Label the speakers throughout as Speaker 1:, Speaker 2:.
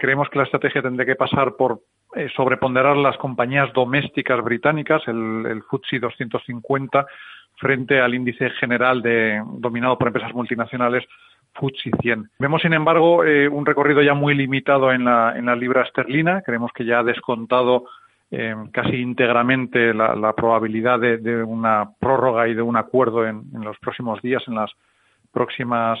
Speaker 1: creemos que la estrategia tendría que pasar por eh, sobreponderar las compañías domésticas británicas, el, el FTSE 250, frente al índice general de, dominado por empresas multinacionales FTSE 100. Vemos, sin embargo, eh, un recorrido ya muy limitado en la, en la libra esterlina. Creemos que ya ha descontado eh, casi íntegramente la, probabilidad de, una prórroga y de un acuerdo en, los próximos días, en las próximas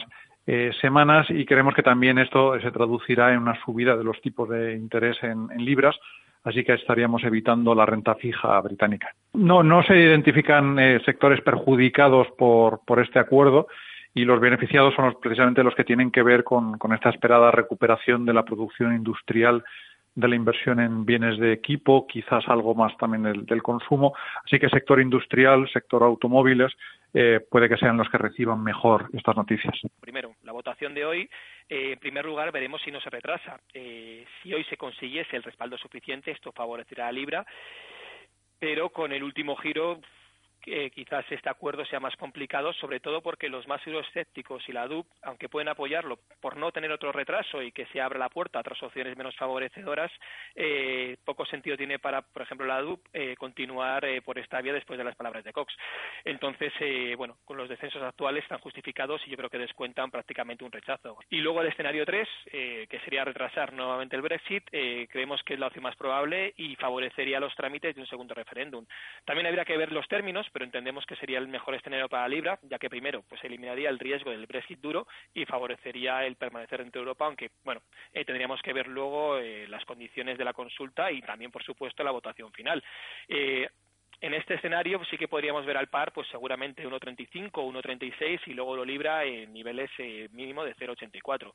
Speaker 1: eh, semanas y creemos que también esto se traducirá en una subida de los tipos de interés en, libras, así que estaríamos evitando la renta fija británica. No, no se identifican eh, sectores perjudicados por, este acuerdo y los beneficiados son precisamente los que tienen que ver con, esta esperada recuperación de la producción industrial de la inversión en bienes de equipo, quizás algo más también del, consumo. Así que sector industrial, sector automóviles, eh, puede que sean los que reciban mejor estas noticias.
Speaker 2: Primero, votación de hoy, eh, en primer lugar, veremos si no se retrasa. Eh, si hoy se consiguiese el respaldo suficiente, esto favorecerá a Libra, pero con el último giro que quizás este acuerdo sea más complicado, sobre todo porque los más euroescépticos y la DUP, aunque pueden apoyarlo por no tener otro retraso y que se abra la puerta a otras opciones menos favorecedoras, eh, poco sentido tiene para, por ejemplo, la DUP eh, continuar eh, por esta vía después de las palabras de Cox. Entonces, bueno, con los descensos actuales están justificados y yo creo que descuentan prácticamente un rechazo. Y luego el escenario 3, que sería retrasar nuevamente el Brexit, creemos que es la opción más probable y favorecería los trámites de un segundo referéndum. También habría que ver los términos, pero entendemos que sería el mejor escenario para Libra, ya que primero pues eliminaría el riesgo del Brexit duro y favorecería el permanecer dentro de Europa, aunque bueno, eh, tendríamos que ver luego eh, las condiciones de la consulta y también, por supuesto, la votación final. Eh, en este escenario sí que podríamos ver al par, pues seguramente 1.35, 1.36 y luego lo libra en niveles mínimo de 0.84.